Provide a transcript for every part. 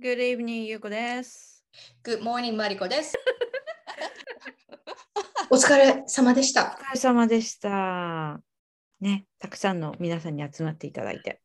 Good evening, ゆうこです。Good morning, マリコです。お疲れ様でした。お疲れ様でした。ね、たくさんの皆さんに集まっていただいて。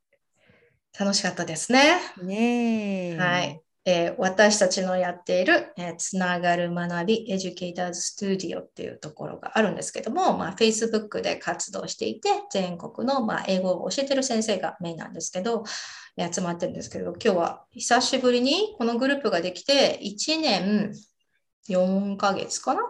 楽しかったですね。ねえ。はい。えー私たちのやっている、えーつながる学びエデュケーターズスタジオっていうところがあるんですけども、まあ、Facebook で活動していて、全国の、まあ、英語を教えてる先生がメインなんですけど、えー集まってるんですけど、今日は久しぶりにこのグループができて、1年4ヶ月かな？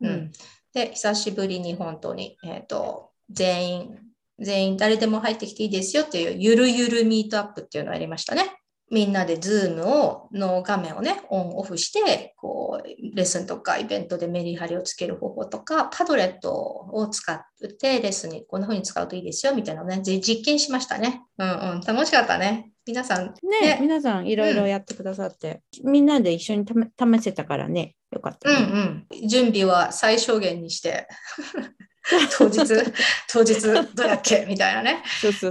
うん。で、久しぶりに本当に、えっ、と、全員、全員誰でも入ってきていいですよっていうゆるゆるミートアップっていうのをやりましたね。みんなでズームを、の画面をね、オンオフして、こう、レッスンとかイベントでメリハリをつける方法とか、パドレットを使ってレッスンにこんな風に使うといいですよみたいなのをね、じ実験しましたね。うんうん、楽しかったね。皆さん、ねね。皆さんいろいろやってくださって、みんなで一緒に試せたからね、よかったうんね、うん、準備は最小限にして、当日、当日どうやっけみたいなね。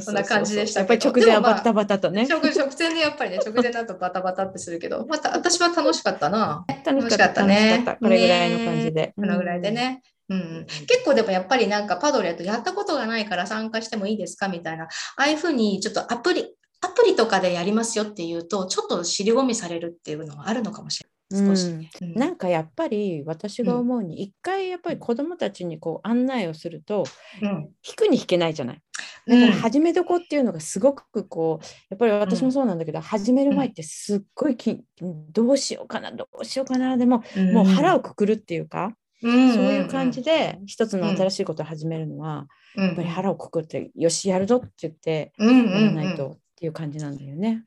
そんな感じでしたやっぱり直前はバタバタとね。直直前にやっぱりね、直前だとバタバタってするけど、また私は楽しかったな。楽しかった、楽しかった。これぐらいの感じで。このぐらいでね。うんうん、結構でもやっぱりなんかパドレットやったことがないから参加してもいいですかみたいな、ああいうふうにちょっとアプリ、アプリとかでやりますよっていうと、ちょっと尻込みされるっていうのはあるのかもしれない。少し。うん。うんなんかやっぱり私が思うに、一回やっぱり子どもたちにこう案内をすると、うん。弾くに弾けないじゃない？うん。だから始めどこっていうのがすごくこうやっぱり私もそうなんだけど、始める前ってすっごいきどうしようかなどうしようかな。でも、もう腹をくくるっていうか、そういう感じで一つの新しいことを始めるのは、ややっぱり腹をくくってよしやるぞって言ってやらないとうんっていう感じなんだよね。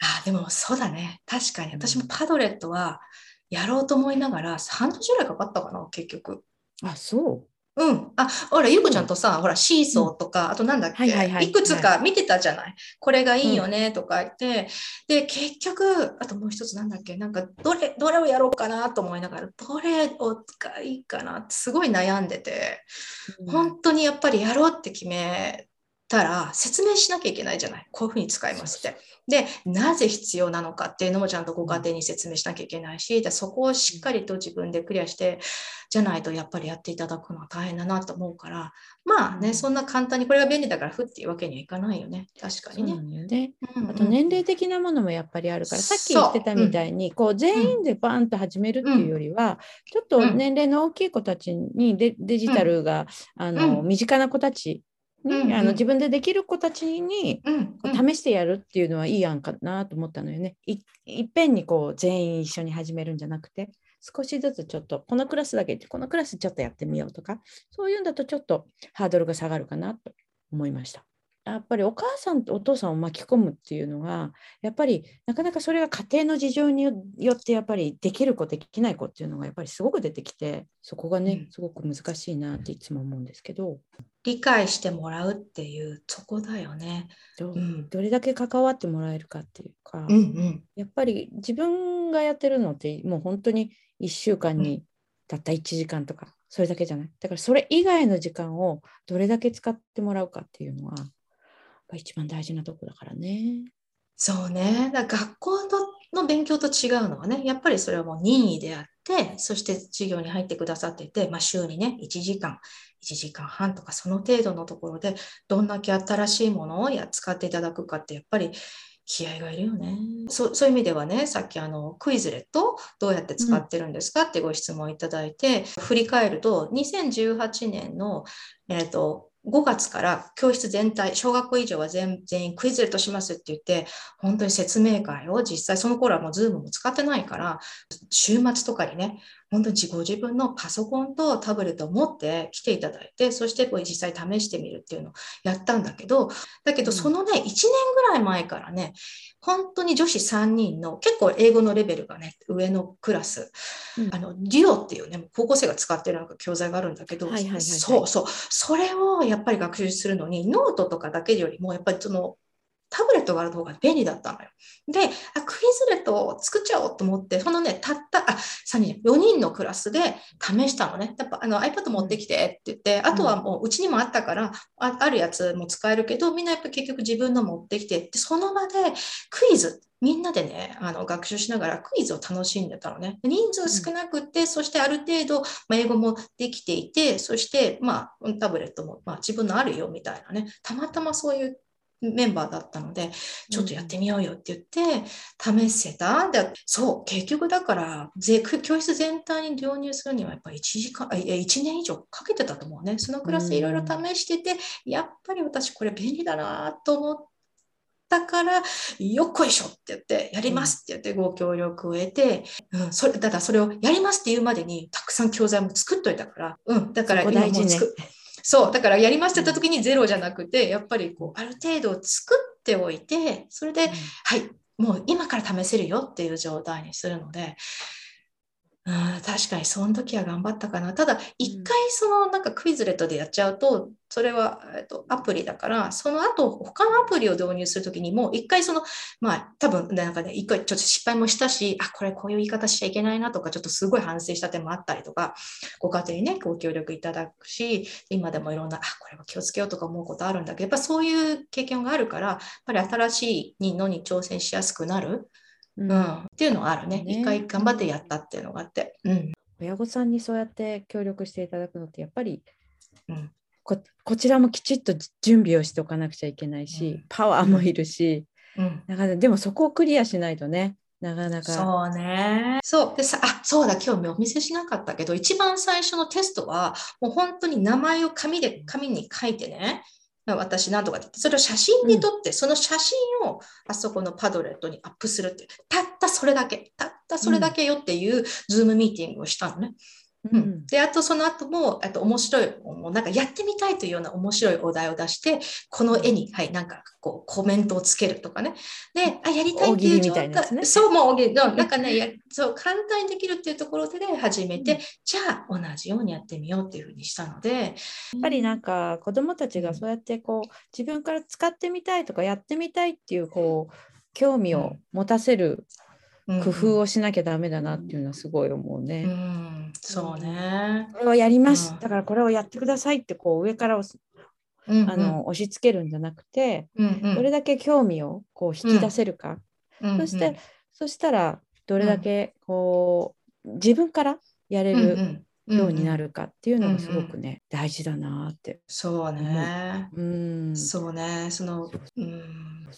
あ、でもそうだね。確かに。私もパドレットはやろうと思いながら半年ぐらいかかったかな、結局。あそう。うん。あ、ほら、ゆうこちゃんとさ、ほら、シーソーとか、あとなんだっけ、はいはいはい。い。くつか見てたじゃない？これがいいよね、とか言って、で、結局、あともう一つなんだっけ、なんか、どれ、どれをやろうかなと思いながら、どれを使いかなってすごい悩んでて、本当にやっぱりやろうって決めたら、説明しなきゃいけないじゃない。こういうふうに使いますって。で、なぜ必要なのかっていうのもちゃんとご家庭に説明しなきゃいけないし、でそこをしっかりと自分でクリアして、じゃないとやっぱりやっていただくのは大変だなと思うから、まあね、うんそんな簡単にこれが便利だからふっていうわけにはいかないよね。確かにね。ね。うんうんあと年齢的なものもやっぱりあるから、さっき言ってたみたいに、こう全員でバーンと始めるっていうよりは、ちょっとうん年齢の大きい子たちにデデジタルが、あのう身近な子たちに、うんうんあの自分でできる子たちに試してやるっていうのはいい案かなと思ったのよね。いいっぺんにこう全員一緒に始めるんじゃなくて少しずつちょっとこのクラスだけこのクラスちょっとやってみようとかそういうんだとちょっとハードルが下がるかなと思いました。やっぱりお母さんとお父さんを巻き込むっていうのがやっぱりなかなかそれが家庭の事情によよってやっぱりできる子できない子っていうのがやっぱりすごく出てきてそこがね、うんすごく難しいなっていつも思うんですけど理解してもらうっていうそこだよね。ど,、うんどれだけ関わってもらえるかっていうか、うんうんやっぱり自分がやってるのってもう本当に1週間にたった1時間とかそれだけじゃない？だからそれ以外の時間をどれだけ使ってもらうかっていうのは一番大事なとこだからね。そうね。だから学校のの勉強と違うのはね、やっぱりそれはもう任意であって、そして授業に入ってくださっていて、まあ、週にね、1時間、1時間半とかその程度のところで、どんだけ新しいものをや使っていただくかって、やっぱり気合がいるよね。そそういう意味ではね、さっきあのクイズレットどうやって使ってるんですかってご質問いただいて、振り返ると、2018年の、えっと、5月から教室全体、小学校以上は全全員クイズレットしますって言って、本当に説明会を実際その頃はもうズームも使ってないから、週末とかにね、本当にご自分のパソコンとタブレットを持って来ていただいて、そしてこう実際試してみるっていうのをやったんだけど、だけどそのね、1年ぐらい前からね、本当に女子3人の結構英語のレベルがね、上のクラス、うん。あの、デュオっていうね、高校生が使ってるなんか教材があるんだけど、そうそう、それをやっぱり学習するのに、ノートとかだけよりも、やっぱりその、タブレットがある方が便利だったのよ。で、あクイズレットを作っちゃおうと思って、そのね、たった、あ、3人、4人のクラスで試したのね。やっぱあの iPad 持ってきてって言って、あとはもううちにもあったからあ、あるやつも使えるけど、みんなやっぱ結局自分の持ってきて、でその場でクイズ、みんなでね、あの学習しながらクイズを楽しんでたのね。人数少なくて、うん、そしてある程度、まあ、英語もできていて、そして、まあ、タブレットも、まあ、自分のあるよみたいなね、たまたまそういうメンバーだったので、ちょっとやってみようよって言って、試せた。で、そう、結局だから、教室全体に導入するにはやっぱり1時間、いや、1年以上かけてたと思うね。そのクラスいろいろ試してて、やっぱり私これ便利だなと思ったから、よっこいしょって言って、やりますって言ってご協力を得て、うん、それ、ただそれをやりますって言うまでに、たくさん教材も作っといたから、うん、だから今も作っ、そう、だからやりましたった時にゼロじゃなくて、やっぱりこう、ある程度作っておいて、それで、うん、はい、もう今から試せるよっていう状態にするので、うん、確かにその時は頑張ったかな。ただ、一回そのなんかクイズレットでやっちゃうと、それは、えっと、アプリだから、その後他のアプリを導入するときにも、一回その、まあ多分なんかね、一回ちょっと失敗もしたし、あ、これこういう言い方しちゃいけないなとか、ちょっとすごい反省した点もあったりとか、ご家庭にね、ご協力いただくし、今でもいろんな、あ、これは気をつけようとか思うことあるんだけど、やっぱそういう経験があるから、やっぱり新しいのに挑戦しやすくなる。うん、っていうのがあるね。一、ね、回頑張ってやったっていうのがあって。うん、親御さんにそうやって協力していただくのってやっぱり、うん、ここちらもきちっと準備をしておかなくちゃいけないし、うん、パワーもいるし、うん、だからでもそこをクリアしないとねなかなか。そうね。そう。でさ、あ、そうだ、今日お見せしなかったけど、一番最初のテストは、もう本当に名前を紙で、紙に書いてね、私なんとかってそれを写真に撮って、うん、その写真をあそこのパドレットにアップするってたったそれだけ。たったそれだけよっていうズームミーティングをしたのね。うん、であとその後もあと面白いもうなんかやってみたいというような面白いお題を出してこの絵に、はい、なんかこうコメントをつけるとかね。であやりたいっていう状態、ね、そうもう大喜利。なんかねやそう簡単にできるっていうところで、ね、始めて、うん、じゃあ同じようにやってみようっていうふうにしたので。やっぱりなんか子どもたちがそうやってこう自分から使ってみたいとかやってみたいっていうこう興味を持たせる、工夫をしなきゃダメだなっていうのはすごい思うね。うん、そうね。これをやります、うん、だからこれをやってくださいってこう上から押す、うんうん、あの押し付けるんじゃなくて、うんうん、どれだけ興味をこう引き出せるか、うん、そして、そしたらどれだけこう自分からやれるようになるかっていうのがすごくね、うんうん、大事だなって。そうね。うん、そうね。その、うん、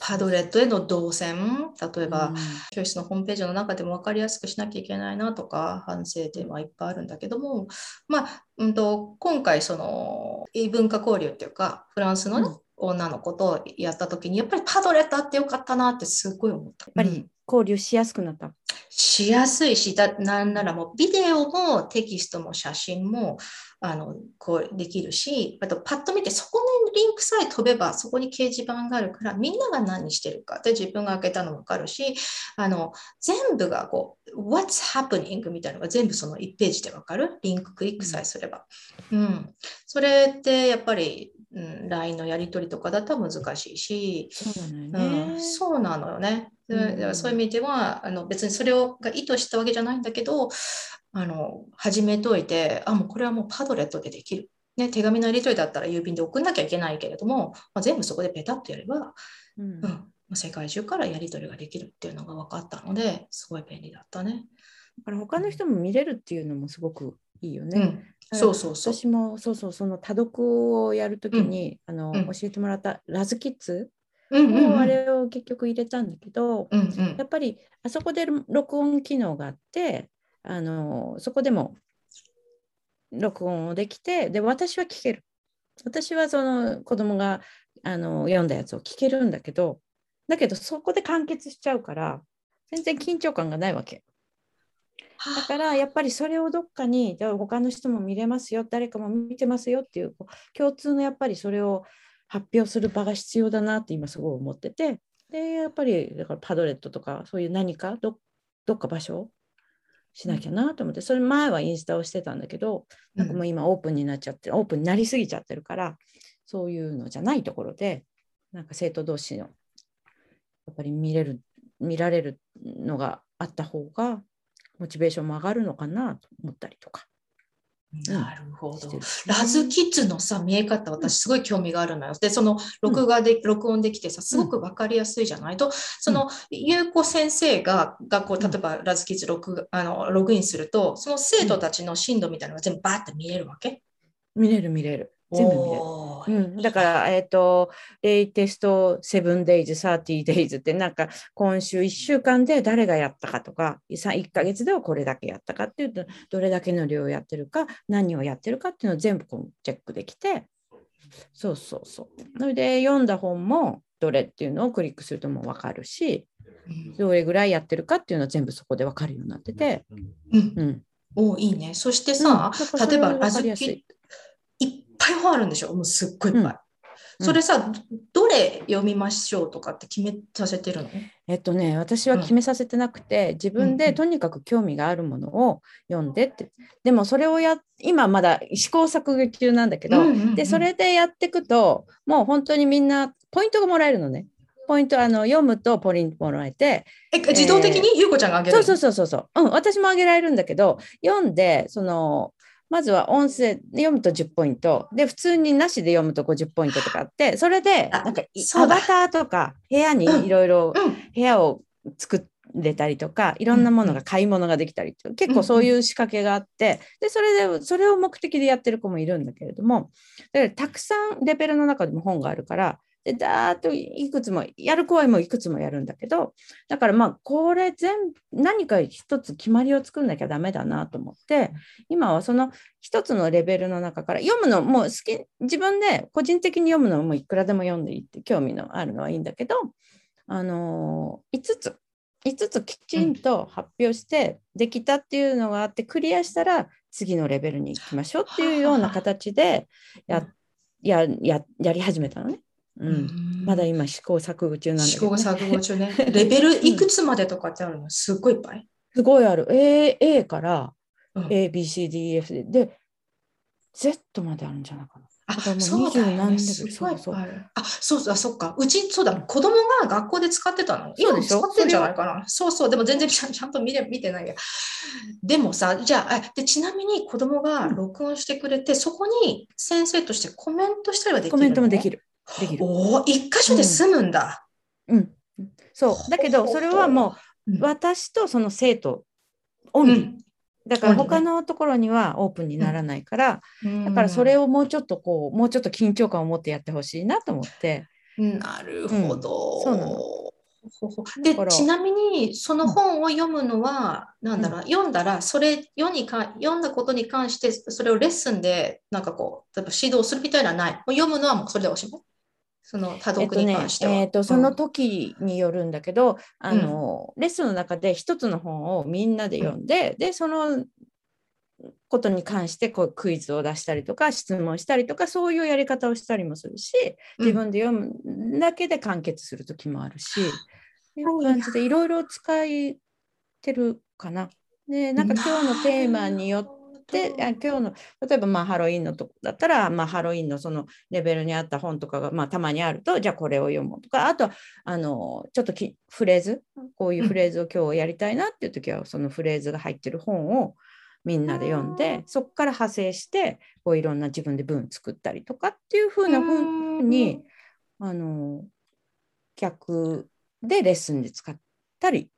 パドレットへの動線、例えば、うん、教室のホームページの中でも分かりやすくしなきゃいけないなとか、反省点はいっぱいあるんだけども、まあ、うんと、今回、その、異文化交流っていうか、フランスのね、うん女の子とやった時にやっぱりパドレットあってよかったなってすごい思った。やっぱり交流しやすくなった。しやすいし、だなんならもうビデオもテキストも写真もあのこうできるし、あとパッと見てそこのリンクさえ飛べばそこに掲示板があるからみんなが何してるかで自分が開けたのもわかるし、あの全部がこう What's happening みたいなのが全部その1ページでわかる？リンククリックさえすれば。うん。それってやっぱりうん、LINE のやり取りとかだと難しいし、そうなのよね。うん、そうなのよね。うん、そういう意味ではあの別にそれをが意図したわけじゃないんだけどあの始めといてあもうこれはもうパドレットでできる、ね、手紙のやり取りだったら郵便で送んなきゃいけないけれども、まあ、全部そこでペタッとやれば、うん、うん、世界中からやり取りができるっていうのが分かったのですごい便利だったね。だから他の人も見れるっていうのもすごくいいよね。うんそうそうそう。私もそうそうその多読をやるときに、うん、あの、うん、教えてもらったラズキッズのあれを結局入れたんだけど、うんうん、やっぱりあそこで録音機能があってあのそこでも録音をできてで私は聞ける。私はその子供があの読んだやつを聞けるんだけどだけどそこで完結しちゃうから全然緊張感がないわけ。だからやっぱりそれをどっかに他の人も見れますよ誰かも見てますよっていう共通のやっぱりそれを発表する場が必要だなって今すごい思ってて。でやっぱりだからパドレットとかそういう何かどどっか場所しなきゃなと思って、それ前はインスタをしてたんだけど、なんかもう今オープンになっちゃって、オープンになりすぎちゃってるから、そういうのじゃないところで、なんか生徒同士のぱり見れる見られるのがあった方がモチベーションも上がるのかなと思ったりとか。なるほど。ラズキッズのさ、見え方、私すごい興味があるのよ。で、その録画で、録音できてさ、すごくわかりやすいじゃない？と、その、ゆうこ先生が学校、例えばラズキッズ録あのログインすると、その生徒たちの進度みたいなのが全部バーって見えるわけ？見れる見れる。全部見れる。うん、だから、えっ、と、レイテスト7 days、30 days って、なんか、今週1週間で誰がやったかとか、1ヶ月ではこれだけやったかっていうと、どれだけの量やってるか、何をやってるかっていうのを全部こうチェックできて、そうそうそう。それで、読んだ本も、どれっていうのをクリックするともう分かるし、うんどれぐらいやってるかっていうのは全部そこで分かるようになってて、うんうん。おいいね。そしてさ、うん例えばそれぱい本あるんでしょ？もうすっごいいっぱい。うん。それさ、どれ読みましょうとかって決めさせてるの？えっとね、私は決めさせてなくて、自分うんうんでとにかく興味があるものを読んでって。でもそれをや、今まだ試行錯誤中なんだけど、うんうんうん。で、それでやっていくと、もう本当にみんなポイントがもらえるのね。ポイント、あの、読むとポイントもらえて、え、自動的に？ゆうこちゃんがあげるの？そうそうそうそうそう。うん、私もあげられるんだけど、読んで、その、まずは音声で読むと10ポイント。で、普通になしで読むと50ポイントとかあって、それで、あなんかアバターとか部屋にいろいろうん。部屋を作れたりとかいろんなものが買い物ができたりと結構そういう仕掛けがあってでそれでそれを目的でやってる子もいるんだけれどもだからたくさんレベルの中でも本があるからでだーっといくつもやる子はもいくつもやるんだけどだからまあこれ全部何か一つ決まりを作んなきゃダメだなと思って今はその一つのレベルの中から読むのもう好き自分で個人的に読むのもいくらでも読んでいいって興味のあるのはいいんだけどあのー、5つ5つきちんと発表してできたっていうのがあってクリアしたら次のレベルに行きましょうっていうような形でややややり始めたのね。うん、まだ今試行錯誤中なんだけど、試行ね、錯誤中ね。レベルいくつまでとかってあるの？すっごいいっぱい？すごいある A, A からうん ABCDEF でで Z まであるんじゃないかな。あそうだよ20何レベルね。すごいそうあそうそう、あそっか。うち、そうだ、子供が学校で使ってたの。今も使ってんじゃないかな。そうそう、でも全然ちゃん ちゃんと見れ見てないや。でもさ、じゃあ、あでちなみに子供が録音してくれて、そこに先生としてコメントしたりはできるコメントもできる。る。できる。おお、一箇所で済むんだ。うん。そう。だけど、それはもう、うん、私とその生徒オンリー。うんだから他のところにはオープンにならないから、うんだからそれをもうちょっとこう、もうちょっと緊張感を持ってやってほしいなと思って。なるほど。そうなのでちなみにその本を読むのは、なんだろう、読んだらそれ読にか読んだことに関してそれをレッスンでなんかこう例えば指導するみたいなのはないもう読むのはもうそれでおしまいその多読に関しては、えっとその時によるんだけど、あのレッスンの中で一つの本をみんなで読んで、でそのことに関してこうクイズを出したりとか質問したりとかそういうやり方をしたりもするしうん。自分で読むだけで完結する時もあるし、っていう感じでいろいろ使いてるかな。でなんか今日のテーマによってあ今日の例えばまあハロウィンのとこだったら、まあ、ハロウィンのそのレベルに合った本とかが、まあ、たまにあるとじゃあこれを読もうとか。あとあのちょっときフレーズこういうフレーズを今日やりたいなっていう時は、そのフレーズが入ってる本をみんなで読んでそこから派生してこういろんな自分で文作ったりとかっていう風な風にあの客でレッスンで使ったり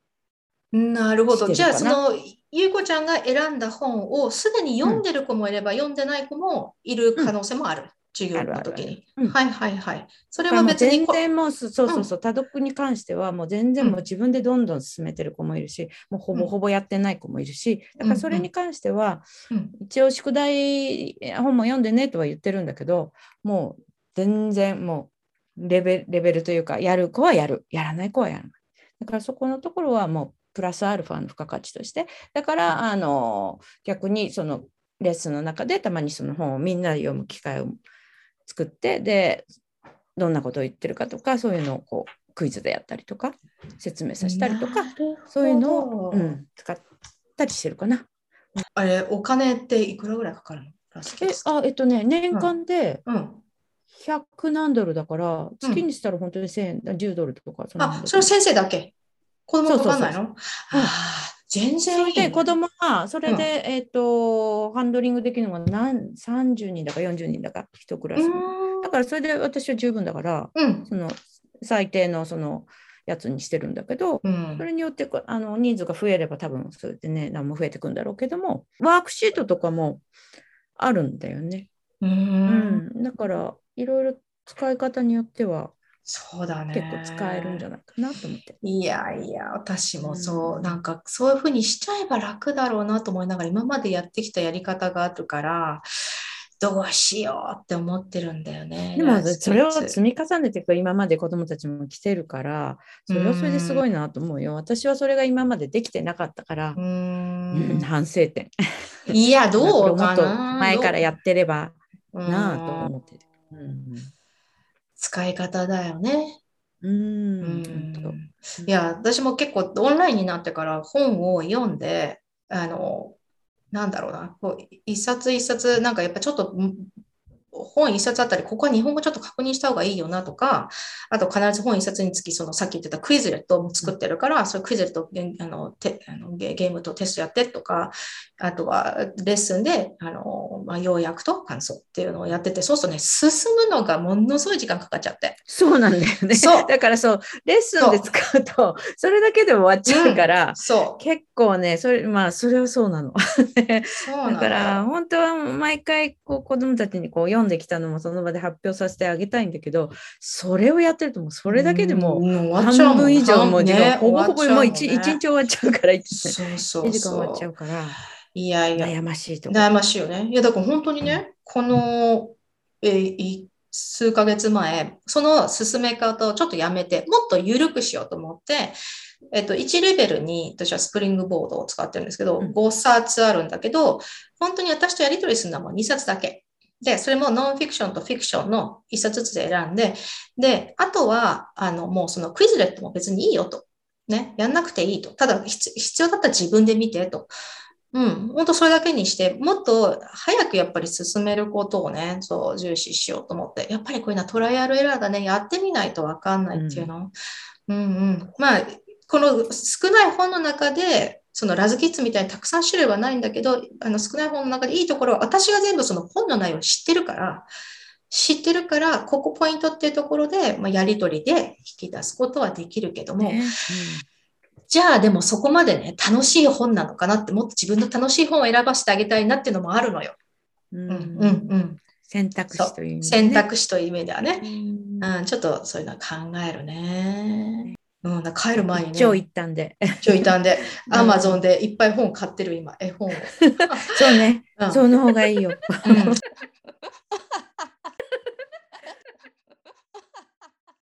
なるほど。じゃあ、その、ゆうこちゃんが選んだ本をすでに読んでる子もいれば、読んでない子もいる可能性もある。授業の時に。あるある。はいはいはい。それは別にこ、然もうそそうそうそう、多読に関してはもう全然もう自分でどんどん進めてる子もいるし、もうほぼほぼやってない子もいるし、だからそれに関しては、うん。一応宿題本も読んでねとは言ってるんだけど、もう全然もうレベルレベルというか、やる子はやる、やらない子はやらない。だからそこのところはもうプラスアルファの付加価値として、だからあの逆にそのレッスンの中でたまにその本をみんなで読む機会を作って、で、どんなことを言ってるかとか、そういうのをこうクイズでやったりとか、説明させたりとか、そういうのを、うん、使ったりしてるかな。あれ、お金っていくらぐらいかかるの？えあえっとね、年間でうん。100何ドルだから、月にしたら本当に1000円、10ドルとか。そんなんだあ、それは先生だけ？子供かかんないの？ああ、全そ然で子供が、それで、えっ、と、ハンドリングできるのが何30人だか40人だか、一クラス。だからそれで私は十分だから。うん。その最低のそのやつにしてるんだけど、うん。それによってこあの人数が増えれば多分それでね、何も増えてくんだろうけども、ワークシートとかもあるんだよね。うん、だからいろいろ使い方によってはそうだね。結構使えるんじゃないかなと思って。いやいや、私もそう、うんなんかそういうふうにしちゃえば楽だろうなと思いながら、今までやってきたやり方があるから、どうしようって思ってるんだよね。でもそれを積み重ねていく今まで子どもたちも来てるからそれはそれですごいなと思うよ。私はそれが今までできてなかったからう、んん。反省点。いや、どうかもっとな。前からやってればなあとうん思ってる。うん使い方だよね。ううん。いや、私も結構オンラインになってから本を読んで、あの、なんだろうな、こう一冊一冊、なんかやっぱちょっとん本一冊あたり、ここは日本語ちょっと確認した方がいいよなとか、あと必ず本一冊につき、そのさっき言ってたクイズレットも作ってるから、そうクイズレットゲあのてあのゲゲームとテストやってとか、あとはレッスンで、あの、まあ、要約と感想っていうのをやってて、そうするとね、進むのがものすごい時間かかっちゃって。そうなんだよね。そうだからそう、レッスンで使うと、それだけで終わっちゃうから、そう。結構ね、それ、まあ、それはそうなの。そうなの だから、本当は毎回こう子供たちにこう読んできたのもその場で発表させてあげたいんだけど、それをやってるともうそれだけでも半分以上もう時ほぼほぼもう一終わっちゃうもんね一日終わっちゃうから、一そうそう時間終わっちゃそう。うから、いやいや、悩ましいとこ。悩ましいよね。いや、だから本当にね、この、えーい数ヶ月前、その進め方をちょっとやめて、もっと緩くしようと思って、えっと、1レベルに私はスプリングボードを使ってるんですけど、うん5冊あるんだけど、本当に私とやり取りするのはもう2冊だけ。で、それもノンフィクションとフィクションの1冊ずつで選んで、で、あとは、あの、もうそのクイズレットも別にいいよと。ね、やんなくていいと。ただ必、必要だったら自分で見てと。うん、本当それだけにして、もっと早くやっぱり進めることをね、そう重視しようと思って、やっぱりこういうのはトライアルエラーだね、やってみないとわかんないっていうの。うん、うん、まあ、この少ない本の中で、そのラズキッズみたいにたくさん種類はないんだけど、あの少ない本の中でいいところは、私が全部その本の内容を知ってるから、知ってるから、ここポイントっていうところで、まあ、やりとりで引き出すことはできるけども、ねじゃあでもそこまでね、楽しい本なのかなって、もっと自分の楽しい本を選ばせてあげたいなっていうのもあるのよ。うんうんうんうん。選択肢という意味でね選択肢という意味ではね。うんうん、ちょっとそういうのは考えるね。うん、帰る前にね、超一旦で。ちょいたんで、うんアマゾンでいっぱい本買ってる今、絵本を。そうね。うんその方がいいよ。うん